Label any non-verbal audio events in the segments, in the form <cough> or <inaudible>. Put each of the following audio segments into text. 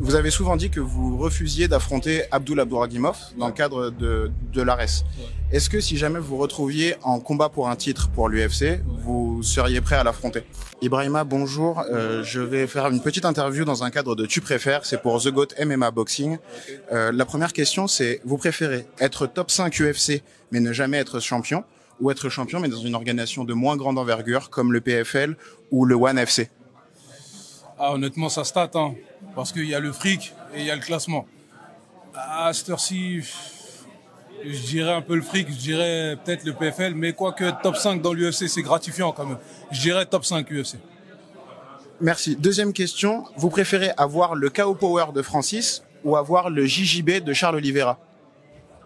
Vous avez souvent dit que vous refusiez d'affronter Abdul Abdouragimov dans le cadre de, de l'ARES. Est-ce que si jamais vous retrouviez en combat pour un titre pour l'UFC, vous seriez prêt à l'affronter? Ibrahima, bonjour. Euh, je vais faire une petite interview dans un cadre de Tu préfères. C'est pour The Goat MMA Boxing. Euh, la première question, c'est vous préférez être top 5 UFC mais ne jamais être champion ou être champion mais dans une organisation de moins grande envergure comme le PFL ou le One FC ah, honnêtement, ça stat, hein, parce qu'il y a le fric et il y a le classement. À cette heure-ci, je dirais un peu le fric, je dirais peut-être le PFL, mais quoique top 5 dans l'UFC, c'est gratifiant quand même. Je dirais top 5 UFC. Merci. Deuxième question, vous préférez avoir le KO Power de Francis ou avoir le JJB de Charles Oliveira?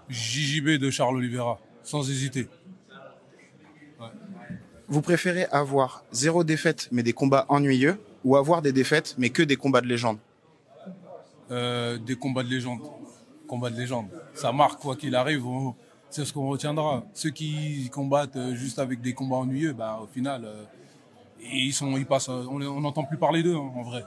JJB de Charles Oliveira, sans hésiter. Vous préférez avoir zéro défaite mais des combats ennuyeux ou avoir des défaites, mais que des combats de légende? Euh, Des combats de légende. Combats de légende. Ça marque, quoi qu'il arrive, c'est ce qu'on retiendra. Ceux qui combattent euh, juste avec des combats ennuyeux, bah, au final, euh, ils, sont, ils passent, on n'entend plus parler d'eux, hein, en vrai.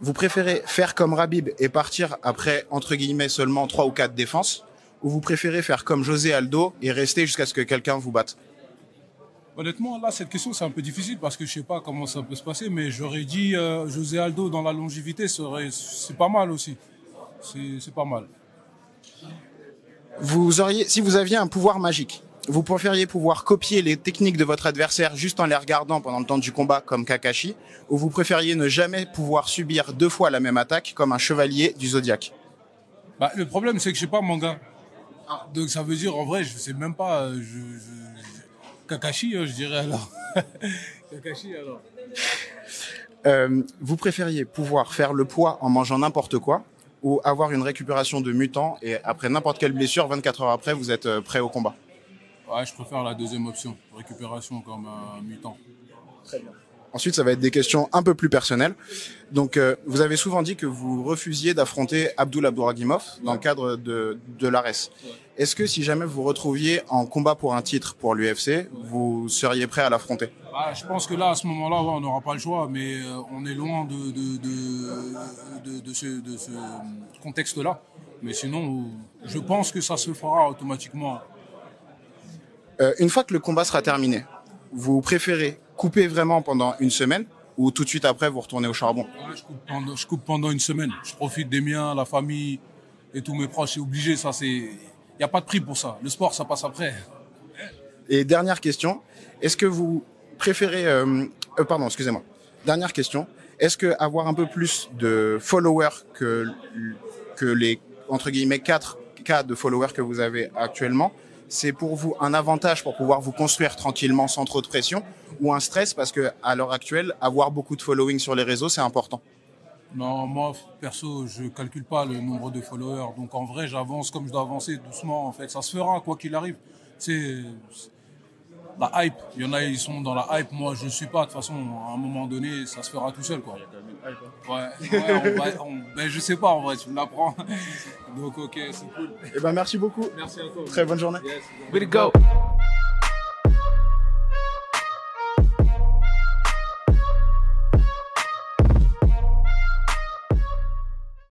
Vous préférez faire comme Rabib et partir après, entre guillemets, seulement trois ou quatre défenses Ou vous préférez faire comme José Aldo et rester jusqu'à ce que quelqu'un vous batte? Honnêtement, là, cette question, c'est un peu difficile parce que je sais pas comment ça peut se passer, mais j'aurais dit euh, José Aldo dans la longévité, c'est pas mal aussi. C'est pas mal. Vous auriez, si vous aviez un pouvoir magique, vous préfériez pouvoir copier les techniques de votre adversaire juste en les regardant pendant le temps du combat comme Kakashi, ou vous préfériez ne jamais pouvoir subir deux fois la même attaque comme un chevalier du zodiaque bah, Le problème, c'est que je sais pas manga. Donc ça veut dire, en vrai, je sais même pas. Euh, je Kakashi, hein, je dirais alors. <laughs> Kakashi alors. Euh, vous préfériez pouvoir faire le poids en mangeant n'importe quoi ou avoir une récupération de mutant et après n'importe quelle blessure, 24 heures après, vous êtes euh, prêt au combat? Ouais, je préfère la deuxième option, récupération comme un mutant. Très bien. Ensuite, ça va être des questions un peu plus personnelles. Donc, euh, vous avez souvent dit que vous refusiez d'affronter Abdul Abdouragimov dans le cadre de, de l'ARES. Est-ce que si jamais vous retrouviez en combat pour un titre pour l'UFC, vous seriez prêt à l'affronter? Ah, Je pense que là, à ce moment-là, on n'aura pas le choix, mais euh, on est loin de, de, de, de ce, ce contexte-là. Mais sinon, je pense que ça se fera automatiquement. Euh, une fois que le combat sera terminé, vous préférez couper vraiment pendant une semaine ou tout de suite après vous retournez au charbon? Je, coupe pendant, je, coupe pendant, une semaine. Je profite des miens, la famille et tous mes proches. C'est obligé, ça c'est n'y a pas de prix pour ça. Le sport, ça passe après. Et dernière question, est-ce que vous préférez... Euh, euh, pardon, excusez-moi. Dernière question, est-ce que avoir un peu plus de followers que, que les, entre guillemets, 4 cas de followers que vous avez actuellement, c'est pour vous un avantage pour pouvoir vous construire tranquillement sans trop de pression ou un stress parce que à l'heure actuelle, avoir beaucoup de following sur les réseaux, c'est important non, moi, perso, je calcule pas le nombre de followers. Donc, en vrai, j'avance comme je dois avancer doucement, en fait. Ça se fera, quoi qu'il arrive. C'est la hype. Il y en a, ils sont dans la hype. Moi, je ne suis pas. De toute façon, à un moment donné, ça se fera tout seul, quoi. Il y a quand même une hype, hein. Ouais, on va, ben, je sais pas, en vrai, tu me l'apprends. <laughs> Donc, ok, c'est cool. Eh ben, merci beaucoup. Merci à toi. Très bonne journée. Yes, go.